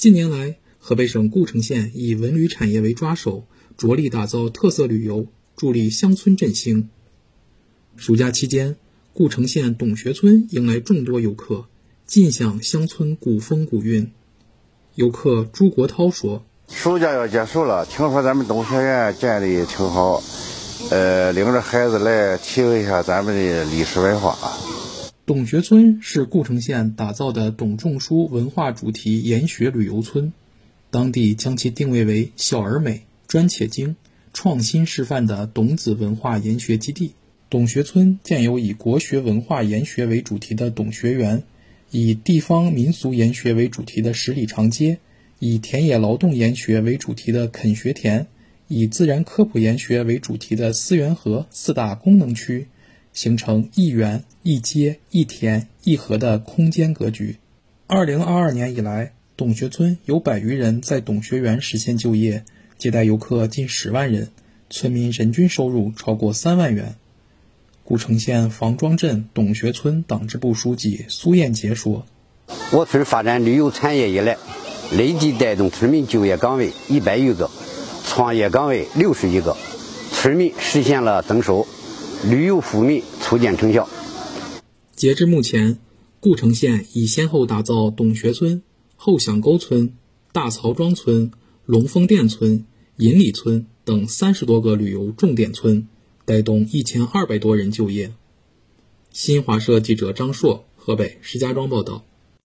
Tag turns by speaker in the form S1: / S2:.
S1: 近年来，河北省故城县以文旅产业为抓手，着力打造特色旅游，助力乡村振兴。暑假期间，故城县董学村迎来众多游客，尽享乡村古风古韵。游客朱国涛说：“
S2: 暑假要结束了，听说咱们董学院建的挺好，呃，领着孩子来体会一下咱们的历史文化。”
S1: 董学村是故城县打造的董仲舒文化主题研学旅游村，当地将其定位为小而美、专且精、创新示范的董子文化研学基地。董学村建有以国学文化研学为主题的董学园，以地方民俗研学为主题的十里长街，以田野劳动研学为主题的垦学田，以自然科普研学为主题的思源河四大功能区，形成一园一街一田一河的空间格局。二零二二年以来，董学村有百余人在董学园实现就业，接待游客近十万人，村民人均收入超过三万元。故城县房庄镇董学村党支部书记苏艳杰说：“
S3: 我村发展旅游产业以来，累计带动村民就业岗位一百余个，创业岗位六十余个，村民实现了增收，旅游富民初见成效。”
S1: 截至目前，故城县已先后打造董学村、后响沟村、大曹庄村、龙凤店村、银里村等三十多个旅游重点村。带动一千二百多人就业。新华社记者张硕，河北石家庄报道。